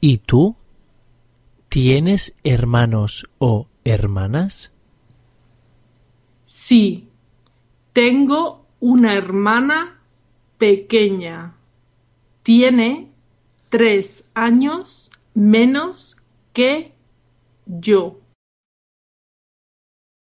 ¿Y tú? ¿Tienes hermanos o hermanas? Sí, tengo una hermana pequeña. Tiene tres años menos que yo.